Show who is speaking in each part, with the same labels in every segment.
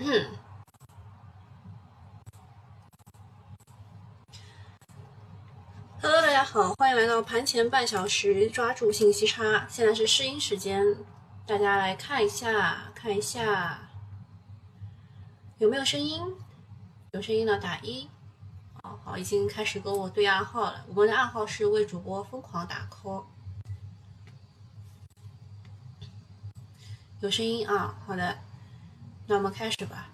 Speaker 1: Hello，大家好，欢迎来到盘前半小时，抓住信息差。现在是试音时间，大家来看一下，看一下有没有声音？有声音的打一。哦好，已经开始跟我对暗号了。我们的暗号是为主播疯狂打 call。有声音啊，好的，那我们开始吧。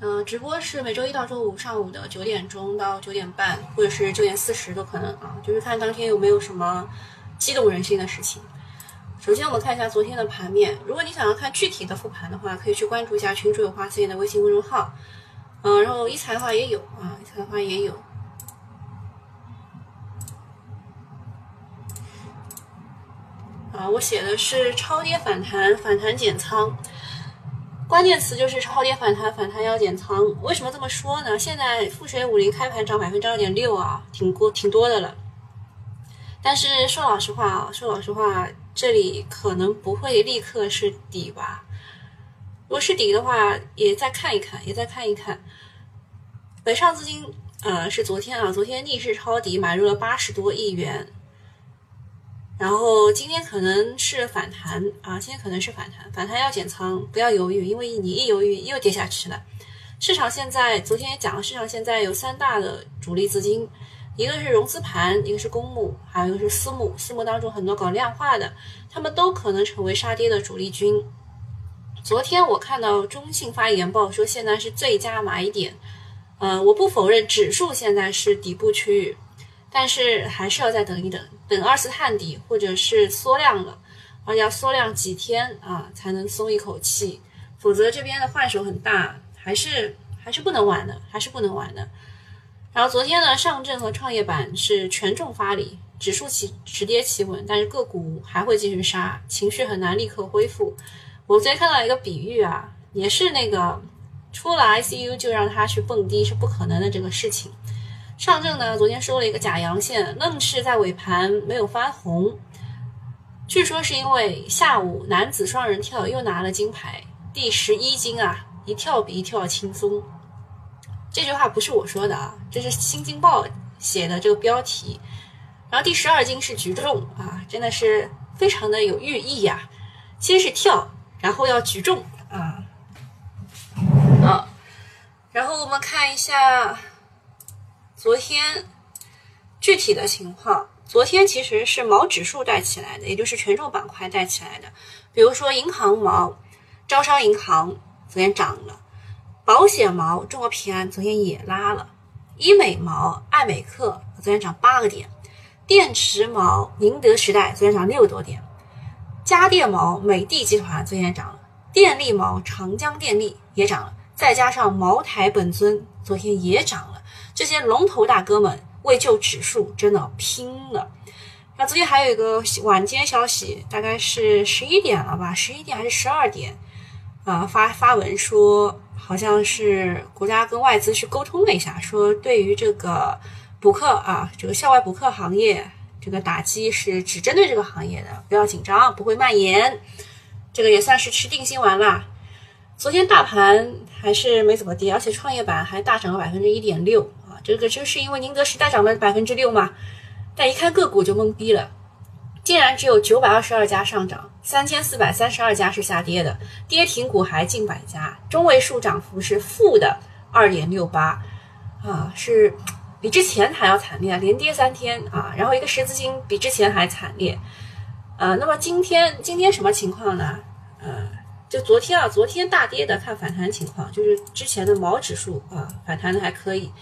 Speaker 1: 嗯，直播是每周一到周五上午的九点钟到九点半，或者是九点四十都可能啊，就是看当天有没有什么激动人心的事情。首先，我们看一下昨天的盘面。如果你想要看具体的复盘的话，可以去关注一下群主有话 C 的微信公众号。嗯，然后一财的话也有啊，一财的话也有。啊，我写的是超跌反弹，反弹减仓。关键词就是超跌反弹，反弹要减仓。为什么这么说呢？现在富水五零开盘涨百分之二点六啊，挺多挺多的了。但是说老实话啊，说老实话，这里可能不会立刻是底吧。如果是底的话，也再看一看，也再看一看。北上资金呃是昨天啊，昨天逆势抄底买入了八十多亿元。然后今天可能是反弹啊，今天可能是反弹，反弹要减仓，不要犹豫，因为你一犹豫又跌下去了。市场现在昨天也讲了，市场现在有三大的主力资金，一个是融资盘，一个是公募，还有一个是私募。私募当中很多搞量化的，他们都可能成为杀跌的主力军。昨天我看到中信发研报说，现在是最佳买点。呃，我不否认指数现在是底部区域。但是还是要再等一等，等二次探底或者是缩量了，而且要缩量几天啊，才能松一口气，否则这边的换手很大，还是还是不能玩的，还是不能玩的。然后昨天呢，上证和创业板是权重发力，指数起止跌企稳，但是个股还会继续杀，情绪很难立刻恢复。我昨天看到一个比喻啊，也是那个出了 ICU 就让他去蹦迪是不可能的这个事情。上证呢，昨天收了一个假阳线，愣是在尾盘没有翻红。据说是因为下午男子双人跳又拿了金牌，第十一金啊，一跳比一跳轻松。这句话不是我说的啊，这是《新京报》写的这个标题。然后第十二金是举重啊，真的是非常的有寓意呀。先是跳，然后要举重啊。好，然后我们看一下。昨天具体的情况，昨天其实是毛指数带起来的，也就是权重板块带起来的。比如说银行毛，招商银行昨天涨了；保险毛，中国平安昨天也拉了；医美毛，爱美克昨天涨八个点；电池毛，宁德时代昨天涨六多点；家电毛，美的集团昨天涨了；电力毛，长江电力也涨了；再加上茅台、本尊昨天也涨了。这些龙头大哥们为救指数真的拼了。那昨天还有一个晚间消息，大概是十一点了吧，十一点还是十二点啊？发发文说，好像是国家跟外资去沟通了一下，说对于这个补课啊，这个校外补课行业，这个打击是只针对这个行业的，不要紧张，不会蔓延。这个也算是吃定心丸啦。昨天大盘还是没怎么跌，而且创业板还大涨了百分之一点六。这个就是因为宁德时代涨了百分之六嘛，但一看个股就懵逼了，竟然只有九百二十二家上涨，三千四百三十二家是下跌的，跌停股还近百家，中位数涨幅是负的二点六八，啊，是比之前还要惨烈，连跌三天啊，然后一个十字星比之前还惨烈，呃，那么今天今天什么情况呢？呃，就昨天啊，昨天大跌的看反弹情况，就是之前的毛指数啊反弹的还可以。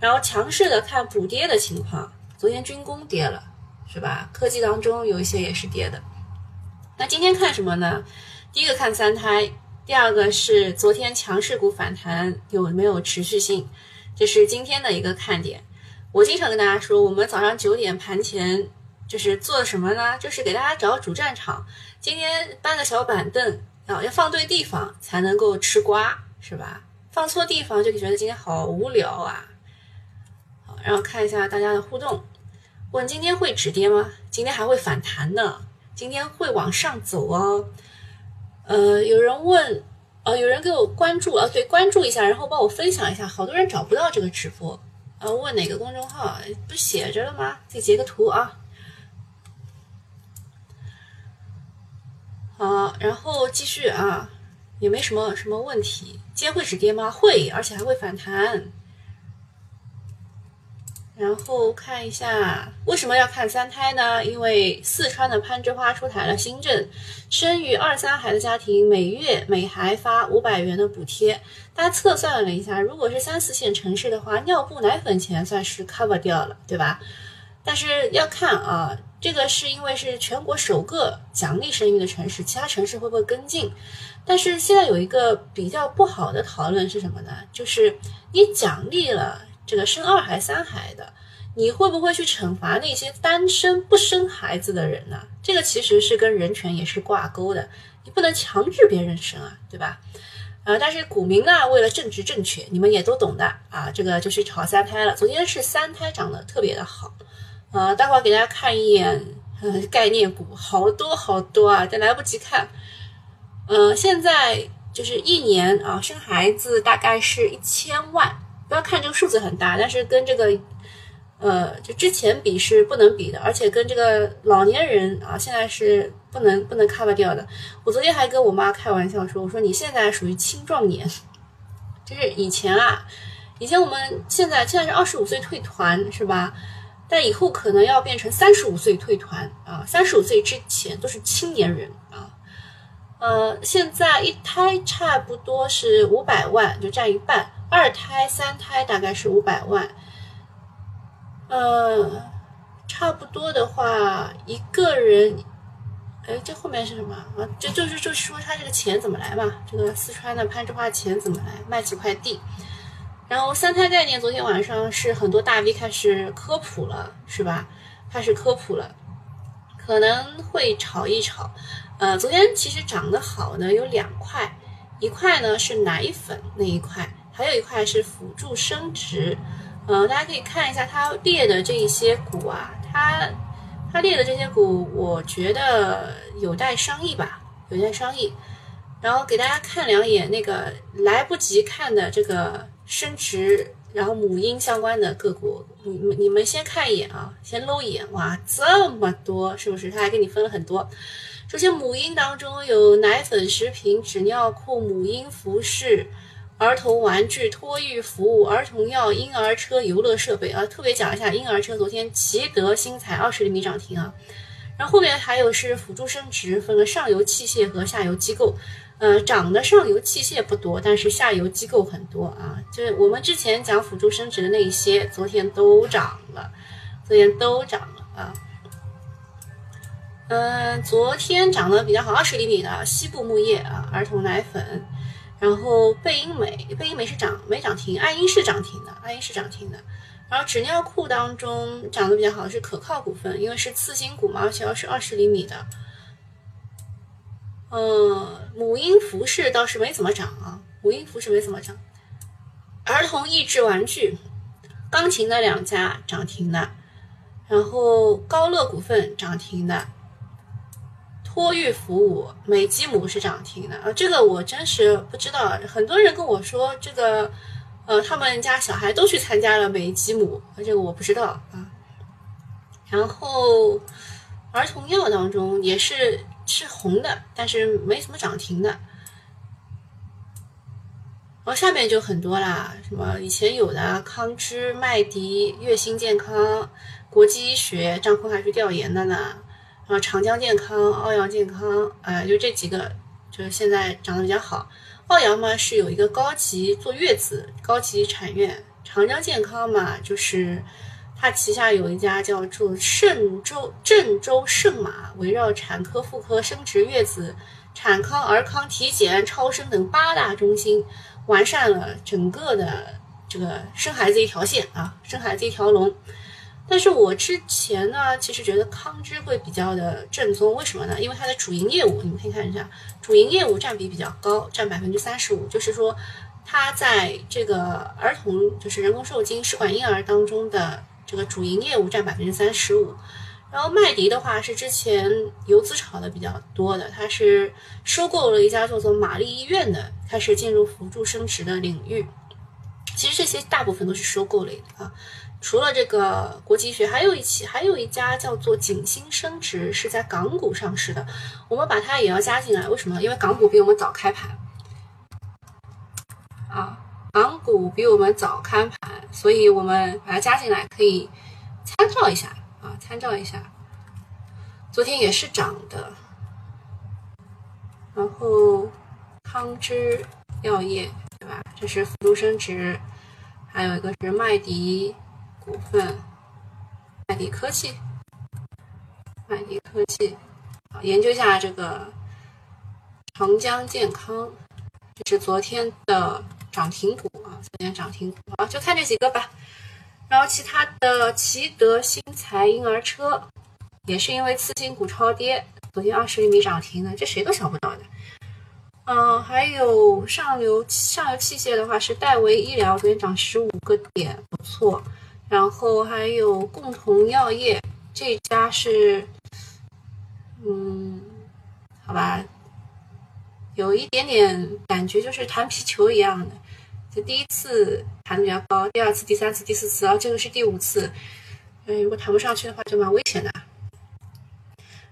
Speaker 1: 然后强势的看补跌的情况，昨天军工跌了，是吧？科技当中有一些也是跌的。那今天看什么呢？第一个看三胎，第二个是昨天强势股反弹有没有持续性，这是今天的一个看点。我经常跟大家说，我们早上九点盘前就是做什么呢？就是给大家找主战场。今天搬个小板凳啊，要放对地方才能够吃瓜，是吧？放错地方就觉得今天好无聊啊。然后看一下大家的互动，问今天会止跌吗？今天还会反弹呢，今天会往上走哦。呃，有人问，呃，有人给我关注啊，对，关注一下，然后帮我分享一下，好多人找不到这个直播，呃，问哪个公众号？不写着了吗？自己截个图啊。好，然后继续啊，也没什么什么问题。今天会止跌吗？会，而且还会反弹。然后看一下为什么要看三胎呢？因为四川的攀枝花出台了新政，生育二三孩的家庭每月每孩发五百元的补贴。大家测算了一下，如果是三四线城市的话，尿布奶粉钱算是 cover 掉了，对吧？但是要看啊，这个是因为是全国首个奖励生育的城市，其他城市会不会跟进？但是现在有一个比较不好的讨论是什么呢？就是你奖励了。这个生二孩三孩的，你会不会去惩罚那些单身不生孩子的人呢？这个其实是跟人权也是挂钩的，你不能强制别人生啊，对吧？呃，但是股民呢，为了政治正确，你们也都懂的啊，这个就是炒三胎了。昨天是三胎涨得特别的好，呃，待会儿给大家看一眼概念股，好多好多啊，但来不及看。呃，现在就是一年啊，生孩子大概是一千万。不要看这个数字很大，但是跟这个，呃，就之前比是不能比的，而且跟这个老年人啊，现在是不能不能 cover 掉的。我昨天还跟我妈开玩笑说，我说你现在属于青壮年，就是以前啊，以前我们现在现在是二十五岁退团是吧？但以后可能要变成三十五岁退团啊，三十五岁之前都是青年人啊。呃，现在一胎差不多是五百万，就占一半。二胎、三胎大概是五百万，呃，差不多的话，一个人，哎，这后面是什么啊？这就是就是说他这个钱怎么来嘛？这个四川的攀枝花钱怎么来？卖几块地，然后三胎概念，昨天晚上是很多大 V 开始科普了，是吧？开始科普了，可能会炒一炒。呃，昨天其实涨得好呢，有两块，一块呢是奶粉那一块。还有一块是辅助生殖，嗯，大家可以看一下它列的这一些股啊，它它列的这些股，我觉得有待商议吧，有待商议。然后给大家看两眼那个来不及看的这个生殖，然后母婴相关的个股，你你们先看一眼啊，先搂一眼，哇，这么多，是不是？他还给你分了很多。首先母婴当中有奶粉、食品、纸尿裤、母婴服饰。儿童玩具、托育服务、儿童药、婴儿车、游乐设备啊，特别讲一下婴儿车。昨天奇德新材二十厘米涨停啊，然后后面还有是辅助生殖，分了上游器械和下游机构。呃，涨的上游器械不多，但是下游机构很多啊。就是我们之前讲辅助生殖的那一些，昨天都涨了，昨天都涨了啊。嗯，昨天涨得比较好，二十厘米的西部木业啊，儿童奶粉。然后贝因美，贝因美是涨没涨停，爱因是涨停的，爱因是涨停的。然后纸尿裤当中涨得比较好的是可靠股份，因为是次新股嘛，而且要是二十厘米的。嗯，母婴服饰倒是没怎么涨啊，母婴服饰没怎么涨。儿童益智玩具，钢琴的两家涨停的，然后高乐股份涨停的。托育服务，美吉姆是涨停的啊，这个我真是不知道。很多人跟我说这个，呃，他们家小孩都去参加了美吉姆，这个我不知道啊。然后儿童药当中也是是红的，但是没什么涨停的。然后下面就很多啦，什么以前有的康芝、麦迪、悦心健康、国际医学，张坤还去调研的呢。啊，长江健康、奥阳健康，哎，就这几个，就是现在涨得比较好。奥阳嘛是有一个高级坐月子高级产院，长江健康嘛就是它旗下有一家叫做郑州郑州圣马，围绕产科、妇科、生殖、月子、产康、儿康、体检、超声等八大中心，完善了整个的这个生孩子一条线啊，生孩子一条龙。但是我之前呢，其实觉得康芝会比较的正宗，为什么呢？因为它的主营业务，你们可以看一下，主营业务占比比较高，占百分之三十五，就是说，它在这个儿童就是人工受精试管婴儿当中的这个主营业务占百分之三十五，然后麦迪的话是之前游资炒的比较多的，它是收购了一家叫做玛丽医院的，开始进入辅助生殖的领域。其实这些大部分都是收购类的啊，除了这个国际学，还有一起还有一家叫做景星生殖，是在港股上市的，我们把它也要加进来。为什么？因为港股比我们早开盘啊，港股比我们早开盘，所以我们把它加进来，可以参照一下。啊，参照一下，昨天也是涨的，然后康芝药业对吧？这是辅助生殖，还有一个是麦迪股份，麦迪科技，麦迪科技，研究一下这个长江健康，这是昨天的涨停股啊，昨天涨停股啊，就看这几个吧。然后其他的奇德新材婴儿车，也是因为次新股超跌，昨天二十厘米涨停的，这谁都想不到的。嗯，还有上游上游器械的话是戴维医疗，昨天涨十五个点，不错。然后还有共同药业这家是，嗯，好吧，有一点点感觉就是弹皮球一样的。就第一次弹的比较高，第二次、第三次、第四次，然后这个是第五次。嗯，如果弹不上去的话，就蛮危险的。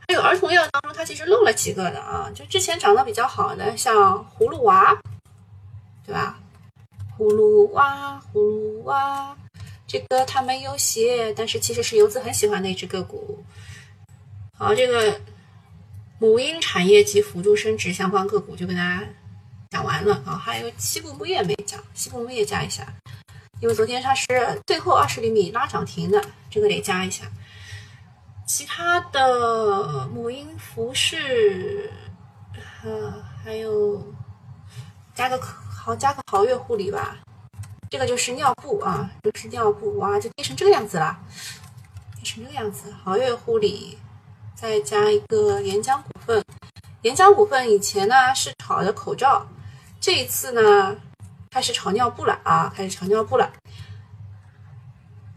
Speaker 1: 还有儿童药当中，它其实漏了几个的啊，就之前涨得比较好的，像葫芦娃，对吧？葫芦娃，葫芦娃，这个他没有写，但是其实是游资很喜欢的一只个股。好，这个母婴产业及辅助生殖相关个股就跟大家。讲完了啊，还有西部牧业没讲，西部牧业加一下，因为昨天它是最后二十厘米拉涨停的，这个得加一下。其他的母婴服饰，呃，还有加个好加个豪悦护理吧，这个就是尿布啊，就是尿布哇，就跌成这个样子了，跌成这个样子。豪悦护理再加一个沿江股份，沿江股份以前呢是炒的口罩。这一次呢，开始炒尿布了啊，开始炒尿布了，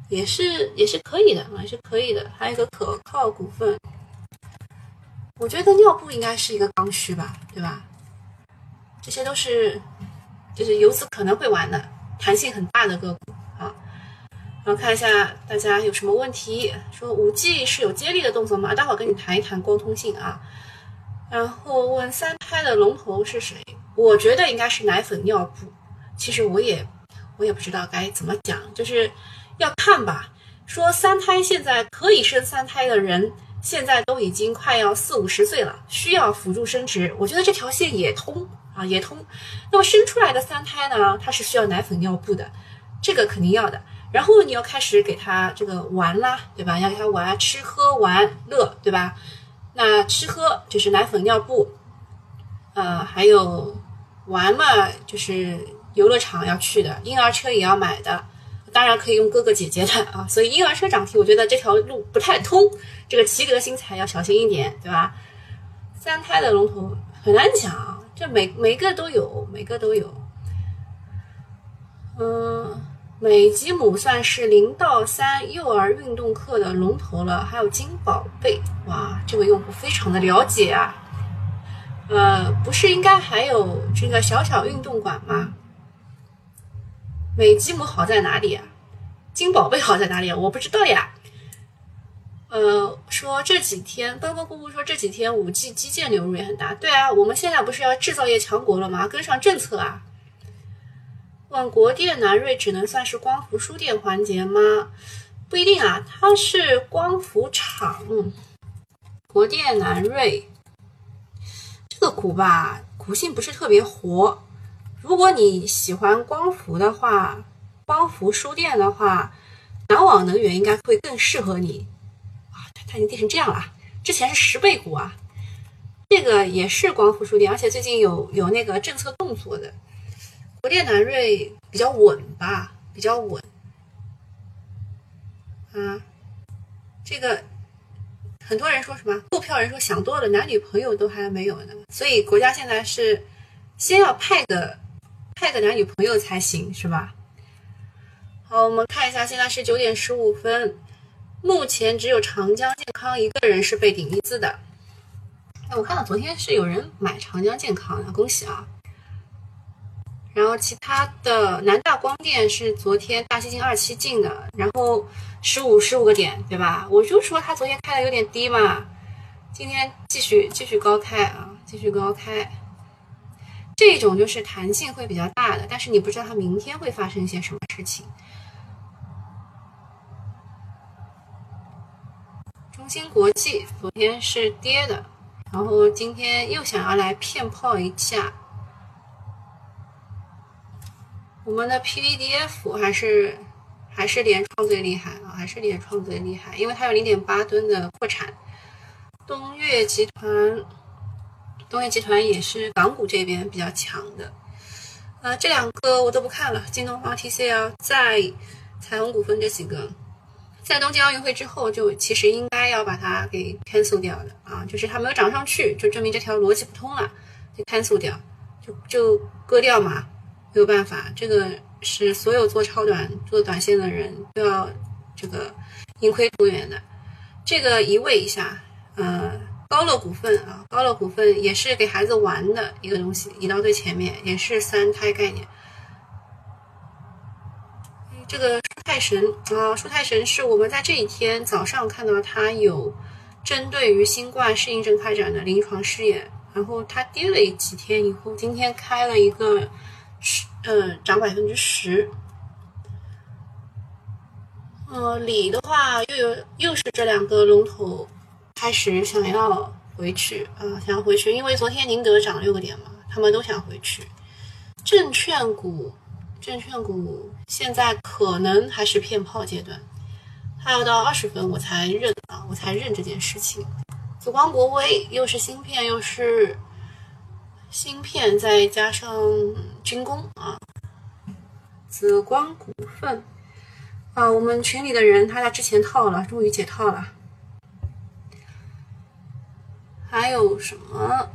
Speaker 1: 也是也是可以的，还是可以的。还有一个可靠股份，我觉得尿布应该是一个刚需吧，对吧？这些都是就是游资可能会玩的，弹性很大的个股啊。然后看一下大家有什么问题，说五 G 是有接力的动作吗？待会儿跟你谈一谈光通信啊。然后问三胎的龙头是谁？我觉得应该是奶粉尿布，其实我也我也不知道该怎么讲，就是要看吧。说三胎现在可以生三胎的人，现在都已经快要四五十岁了，需要辅助生殖，我觉得这条线也通啊，也通。那么生出来的三胎呢，它是需要奶粉尿布的，这个肯定要的。然后你要开始给他这个玩啦，对吧？要给他玩吃喝玩乐，对吧？那吃喝就是奶粉尿布，呃，还有。玩嘛，就是游乐场要去的，婴儿车也要买的，当然可以用哥哥姐姐的啊。所以婴儿车涨停，我觉得这条路不太通，这个奇格新材要小心一点，对吧？三胎的龙头很难讲，这每每个都有，每个都有。嗯，美吉姆算是零到三幼儿运动课的龙头了，还有金宝贝，哇，这位用户非常的了解啊。呃，不是应该还有这个小小运动馆吗？美吉姆好在哪里啊？金宝贝好在哪里啊？我不知道呀。呃，说这几天，包括姑姑说这几天五 G 基建流入也很大。对啊，我们现在不是要制造业强国了吗？跟上政策啊。问国电南瑞只能算是光伏输电环节吗？不一定啊，它是光伏厂。国电南瑞。这个股吧，股性不是特别活。如果你喜欢光伏的话，光伏输电的话，南网能源应该会更适合你。它已经跌成这样了，之前是十倍股啊。这个也是光伏输电，而且最近有有那个政策动作的。国电南瑞比较稳吧，比较稳。啊，这个。很多人说什么购票人说想多了，男女朋友都还没有呢，所以国家现在是先要派个派个男女朋友才行，是吧？好，我们看一下，现在是九点十五分，目前只有长江健康一个人是被顶一字的。哎，我看到昨天是有人买长江健康的，恭喜啊！然后其他的南大光电是昨天大基金二期进的，然后十五十五个点，对吧？我就说它昨天开的有点低嘛，今天继续继续高开啊，继续高开。这种就是弹性会比较大的，但是你不知道它明天会发生一些什么事情。金国际昨天是跌的，然后今天又想要来骗炮一下。我们的 PVDF 还是还是联创最厉害啊，还是联创最厉害，因为它有零点八吨的扩产。东岳集团，东岳集团也是港股这边比较强的。呃，这两个我都不看了，京东方、TCL 在彩虹股份这几个，在东京奥运会之后就其实应该要把它给 cancel 掉的啊，就是它没有涨上去，就证明这条逻辑不通了，就 cancel 掉，就就割掉嘛。没有办法，这个是所有做超短、做短线的人都要这个盈亏同源的。这个移位一下，呃，高乐股份啊，高乐股份也是给孩子玩的一个东西，移到最前面，也是三胎概念。这个舒泰神啊，舒泰神是我们在这一天早上看到它有针对于新冠适应症开展的临床试验，然后它跌了几天以后，今天开了一个。十，嗯，涨百分之十。呃，锂的话，又有又是这两个龙头开始想要回去啊，想要回去，因为昨天宁德涨六个点嘛，他们都想回去。证券股，证券股现在可能还是骗炮阶段，它要到二十分我才认啊，我才认这件事情。紫光国威又是芯片，又是。芯片再加上军工啊，紫光股份啊，我们群里的人他在之前套了，终于解套了。还有什么？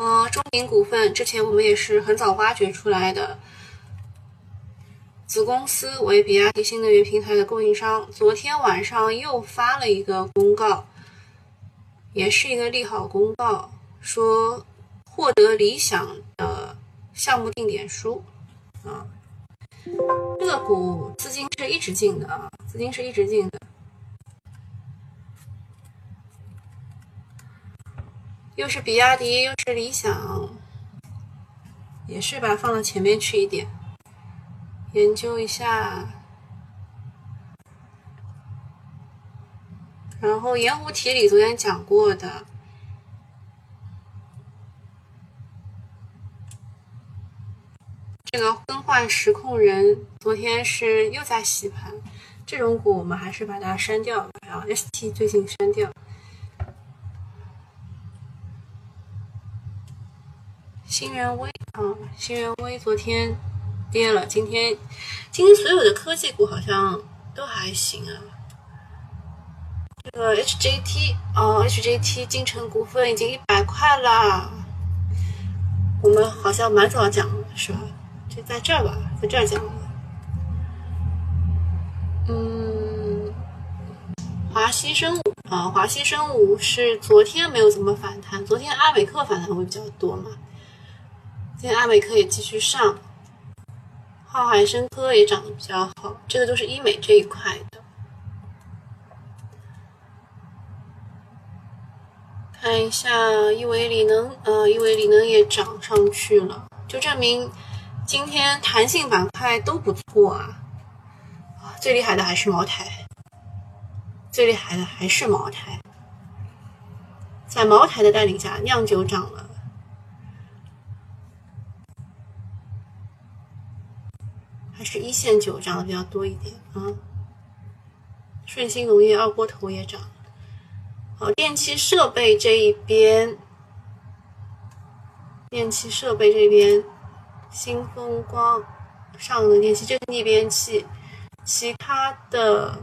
Speaker 1: 呃，中鼎股份之前我们也是很早挖掘出来的。子公司为比亚迪新能源平台的供应商，昨天晚上又发了一个公告，也是一个利好公告，说获得理想的项目定点书啊。这个股资金是一直进的啊，资金是一直进的，又是比亚迪，又是理想，也是把放到前面去一点。研究一下，然后盐湖提里昨天讲过的这个更换实控人，昨天是又在洗盘，这种股我们还是把它删掉吧。然后 ST 最近删掉，新元威啊，新元威昨天。跌了，今天今天所有的科技股好像都还行啊。这个 HJT 哦，HJT 金城股份已经一百块了，我们好像蛮早讲的是吧？就在这儿吧，在这儿讲。嗯，华西生物啊，华西生物是昨天没有怎么反弹，昨天阿美克反弹会比较多嘛？今天阿美克也继续上。浩海生科也涨得比较好，这个都是医美这一块的。看一下亿维锂能，呃，亿维锂能也涨上去了，就证明今天弹性板块都不错。啊，最厉害的还是茅台，最厉害的还是茅台，在茅台的带领下，酿酒涨了。还是一线酒涨的比较多一点啊，顺鑫农业二锅头也涨，好，电气设备这一边，电气设备这边，新风光、上能电气这个逆变器，其他的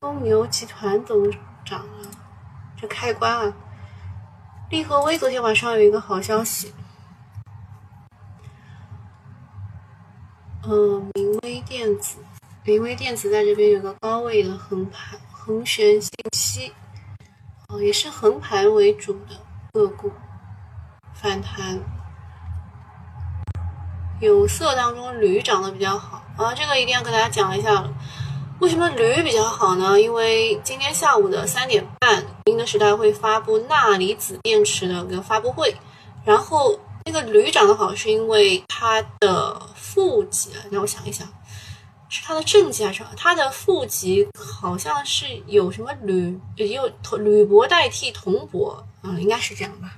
Speaker 1: 公牛集团都涨了，这开关啊，利和威昨天晚上有一个好消息。嗯，明威电子，明威电子在这边有个高位的横盘，恒玄信息，哦，也是横盘为主的个股，反弹。有色当中铝涨得比较好啊，这个一定要跟大家讲一下了。为什么铝比较好呢？因为今天下午的三点半，宁德时代会发布钠离子电池的个发布会，然后那个铝涨得好，是因为它的负极，让我想一想，是它的正极还是什么？它的负极好像是有什么铝，有铜铝箔代替铜箔啊，应该是这样吧。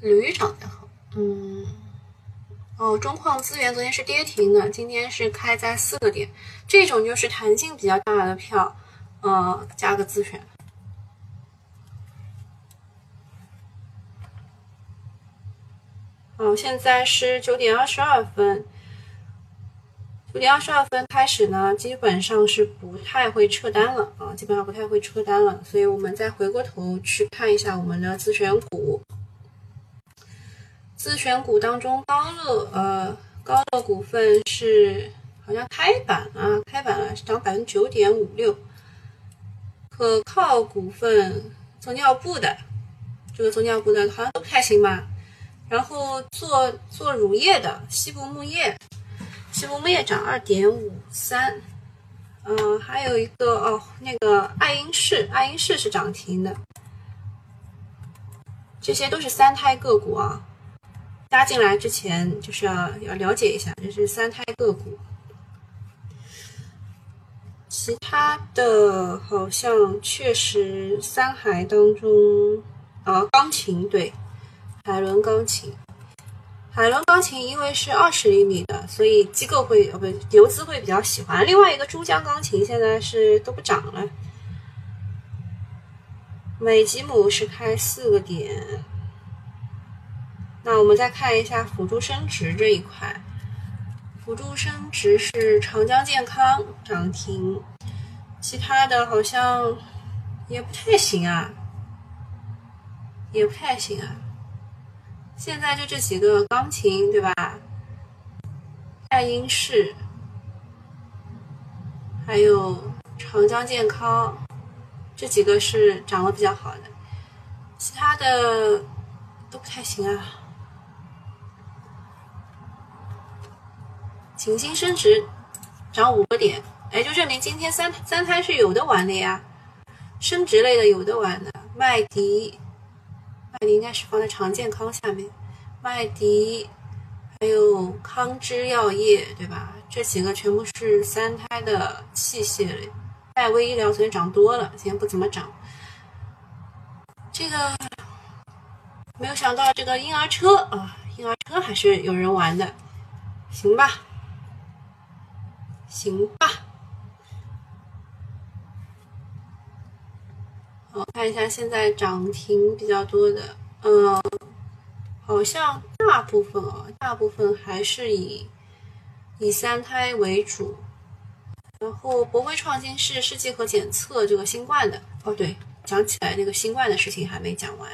Speaker 1: 铝涨得好，嗯，哦，中矿资源昨天是跌停的，今天是开在四个点，这种就是弹性比较大的票，呃，加个自选。现在是九点二十二分，九点二十二分开始呢，基本上是不太会撤单了啊，基本上不太会撤单了，所以我们再回过头去看一下我们的自选股。自选股当中，高乐呃，高乐股份是好像开板啊，开板了，涨百分之九点五六。可靠股份做尿布的，这个做尿布的好像都不太行吧。然后做做乳业的，西部牧业，西部牧业涨二点五三。嗯，还有一个哦，那个爱因仕，爱因仕是涨停的。这些都是三胎个股啊。加进来之前就是要要了解一下，这是三胎个股，其他的好像确实三海当中啊，钢琴对，海伦钢琴，海伦钢琴因为是二十厘米的，所以机构会呃不游资会比较喜欢。另外一个珠江钢琴现在是都不涨了，美吉姆是开四个点。那我们再看一下辅助生殖这一块，辅助生殖是长江健康涨停，其他的好像也不太行啊，也不太行啊。现在就这几个钢琴对吧？爱因仕，还有长江健康，这几个是涨得比较好的，其他的都不太行啊。景星升值涨五个点，哎，就证明今天三三胎是有的玩的呀，升值类的有的玩的。麦迪，麦迪应该是放在长健康下面，麦迪还有康芝药业，对吧？这几个全部是三胎的器械类。戴威医疗昨天涨多了，今天不怎么涨。这个没有想到，这个婴儿车啊，婴儿车还是有人玩的，行吧？行吧，我看一下现在涨停比较多的，嗯，好像大部分啊，大部分还是以以三胎为主。然后博辉创新是试剂和检测这个新冠的，哦对，讲起来那个新冠的事情还没讲完。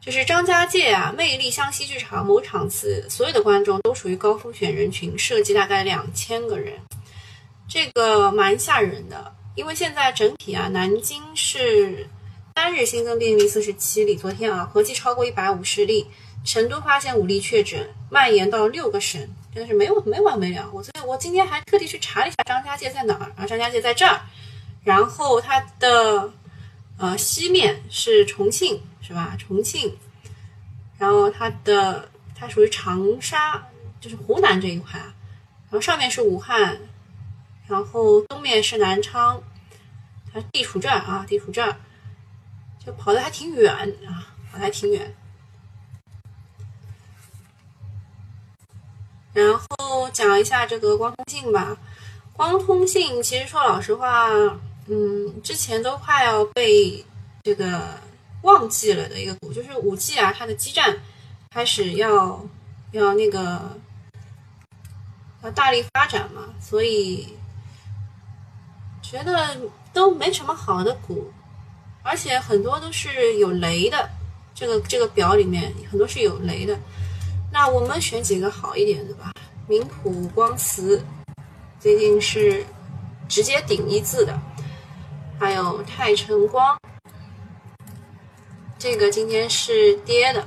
Speaker 1: 就是张家界啊，魅力湘西剧场某场次，所有的观众都属于高风险人群，涉及大概两千个人，这个蛮吓人的。因为现在整体啊，南京是单日新增病例四十七例，昨天啊合计超过一百五十例。成都发现五例确诊，蔓延到六个省，真的是没有没完没了。我这我今天还特地去查了一下张家界在哪儿啊？张家界在这儿，然后它的呃西面是重庆。是吧？重庆，然后它的它属于长沙，就是湖南这一块啊。然后上面是武汉，然后东面是南昌，它地处这儿啊，地处这儿，就跑的还挺远啊，跑的还挺远。然后讲一下这个光通信吧，光通信其实说老实话，嗯，之前都快要被这个。忘记了的一个股就是五 G 啊，它的基站开始要要那个要大力发展嘛，所以觉得都没什么好的股，而且很多都是有雷的，这个这个表里面很多是有雷的。那我们选几个好一点的吧。明普光磁最近是直接顶一字的，还有泰晨光，这个今天是跌的，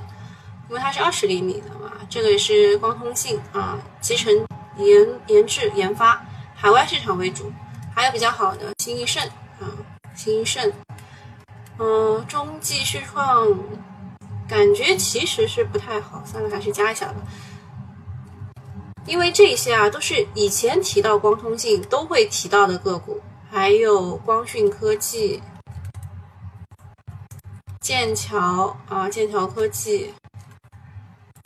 Speaker 1: 因为它是二十厘米的嘛。这个也是光通信啊，集成研研制研发，海外市场为主。还有比较好的新一盛啊，新一盛，嗯，中继续创，感觉其实是不太好，算了，还是加一下吧。因为这些啊，都是以前提到光通信都会提到的个股，还有光讯科技、剑桥啊，剑桥科技，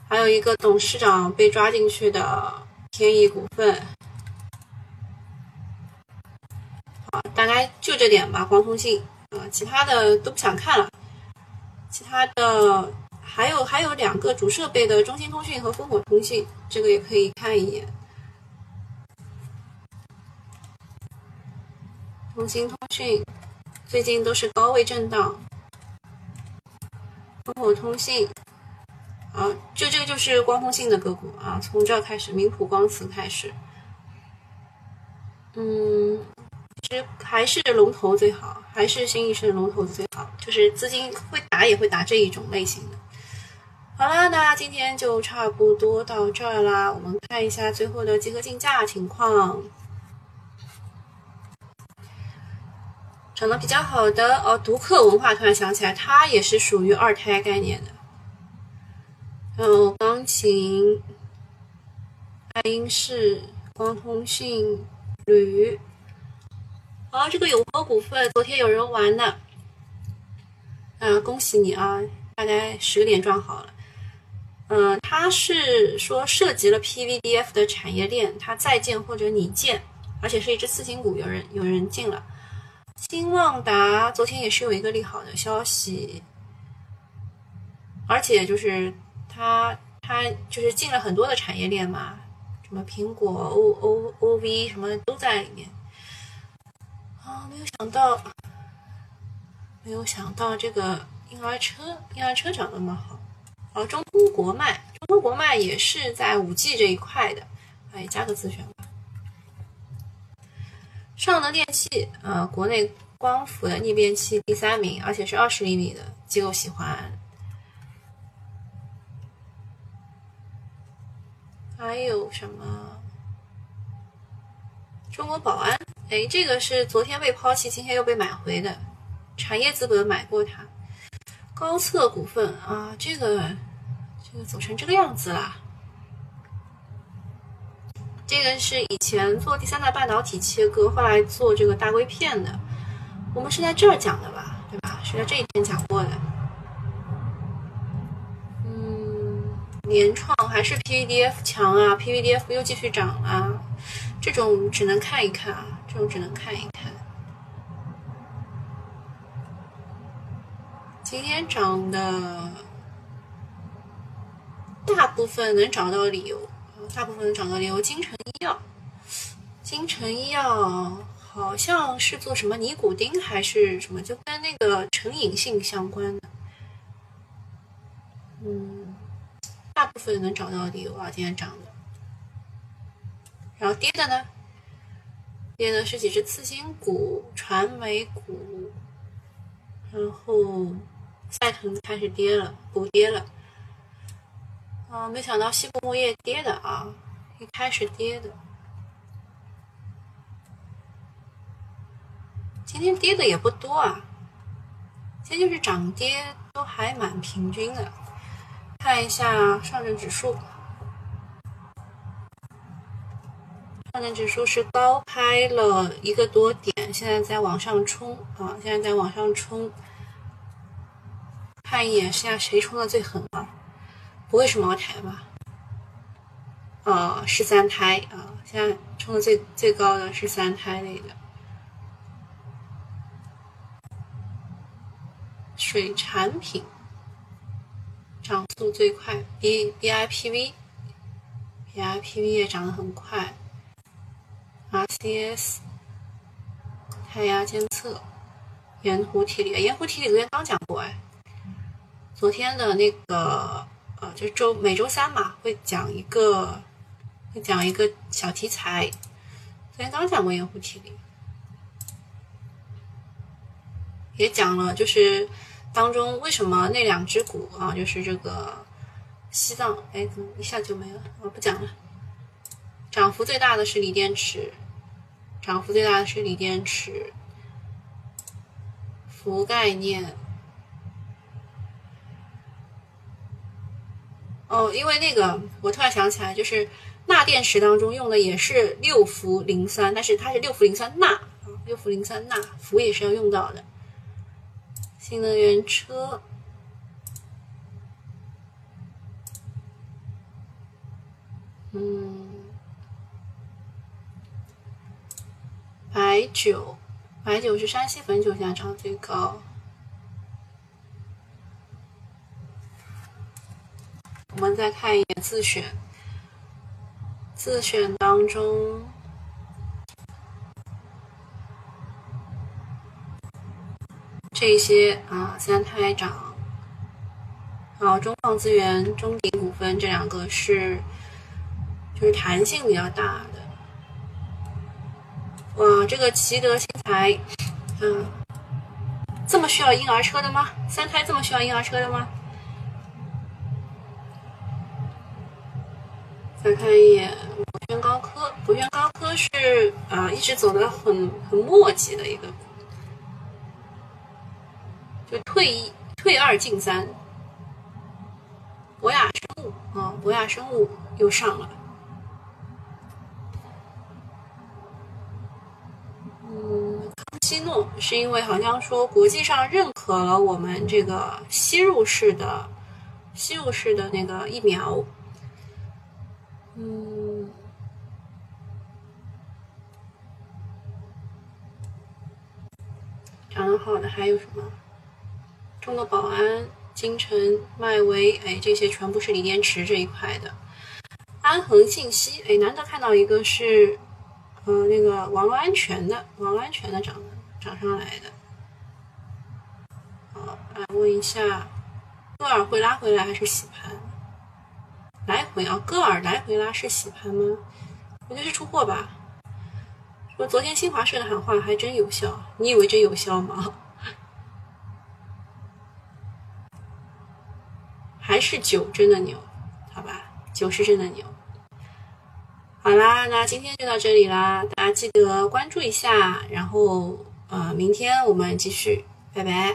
Speaker 1: 还有一个董事长被抓进去的天翼股份。大概就这点吧，光通信啊，其他的都不想看了，其他的。还有还有两个主设备的中兴通讯和烽火通信，这个也可以看一眼。中兴通讯最近都是高位震荡，烽火通信啊，就这个就是光通信的个股啊，从这开始，明普光磁开始，嗯，还是龙头最好，还是新一盛龙头最好，就是资金会打也会打这一种类型的。好啦，那今天就差不多到这儿啦。我们看一下最后的集合竞价情况，涨得比较好的哦，独克文化突然想起来，它也是属于二胎概念的。还有钢琴、爱因仕、光通讯、铝。好，这个永和股份昨天有人玩的，啊，恭喜你啊，大概十个点赚好了。嗯，它是说涉及了 PVDF 的产业链，它再建或者拟建，而且是一只次新股，有人有人进了。新旺达昨天也是有一个利好的消息，而且就是它它就是进了很多的产业链嘛，什么苹果、O O O V 什么都在里面。啊，没有想到，没有想到这个婴儿车，婴儿车长那么好。哦，中通国脉，中通国脉也是在五 G 这一块的，哎，加个自选吧。上能电器，呃，国内光伏的逆变器第三名，而且是二十厘米的，机构喜欢。还有什么？中国宝安，哎，这个是昨天被抛弃，今天又被买回的，产业资本买过它。高策股份啊，这个这个走成这个样子了。这个是以前做第三代半导体切割，后来做这个大硅片的。我们是在这儿讲的吧，对吧？是在这一天讲过的。嗯，联创还是 PVDF 强啊，PVDF 又继续涨了。这种只能看一看啊，这种只能看一看。今天涨的大部分能找到理由，大部分能找到理由。金城医药，金城医药好像是做什么尼古丁还是什么，就跟那个成瘾性相关的。嗯，大部分能找到理由啊，今天涨的。然后跌的呢？跌的是几只次新股、传媒股，然后。赛腾开始跌了，补跌了。啊，没想到西部木业跌的啊，一开始跌的。今天跌的也不多啊，今天就是涨跌都还蛮平均的。看一下上证指数，上证指数是高开了一个多点，现在在往上冲啊，现在在往上冲。看一眼，现在谁冲的最狠啊？不会是茅台吧？啊，是三胎啊！现在冲的最最高的是三胎类的，水产品涨速最快，B B I P V，B I P V 也涨得很快，R C S，胎压监测，盐湖体锂，盐湖体锂昨天刚讲过哎。昨天的那个呃，就周每周三嘛，会讲一个会讲一个小题材。昨天刚讲过盐湖提锂，也讲了就是当中为什么那两只股啊，就是这个西藏，哎，怎么一下就没了？我不讲了。涨幅最大的是锂电池，涨幅最大的是锂电池。氟概念。哦，因为那个，我突然想起来，就是钠电池当中用的也是六氟磷酸，但是它是六氟磷酸钠，六氟磷酸钠，氟也是要用到的。新能源车，嗯，白酒，白酒是山西汾酒，现在涨最高。我们再看一眼自选，自选当中这些啊，三胎涨，然后，中矿资源、中鼎股份这两个是就是弹性比较大的。哇，这个奇德新材，嗯，这么需要婴儿车的吗？三胎这么需要婴儿车的吗？再看一眼博轩高科，博轩高科是啊，一直走的很很磨叽的一个，就退一退二进三。博雅生物啊，博雅生物又上了。嗯，康希诺是因为好像说国际上认可了我们这个吸入式的吸入式的那个疫苗。嗯，长得好的还有什么？中国宝安、金城、迈威，哎，这些全部是锂电池这一块的。安恒信息，哎，难得看到一个是，呃，那个网络安全的，网络安全的涨涨上来的。好，来问一下，戈尔会拉回来还是洗盘？来回啊，戈尔来回拉是洗盘吗？我觉得是出货吧。说昨天新华社的喊话还真有效，你以为真有效吗？还是九真的牛，好吧，九是真的牛。好啦，那今天就到这里啦，大家记得关注一下，然后呃，明天我们继续，拜拜。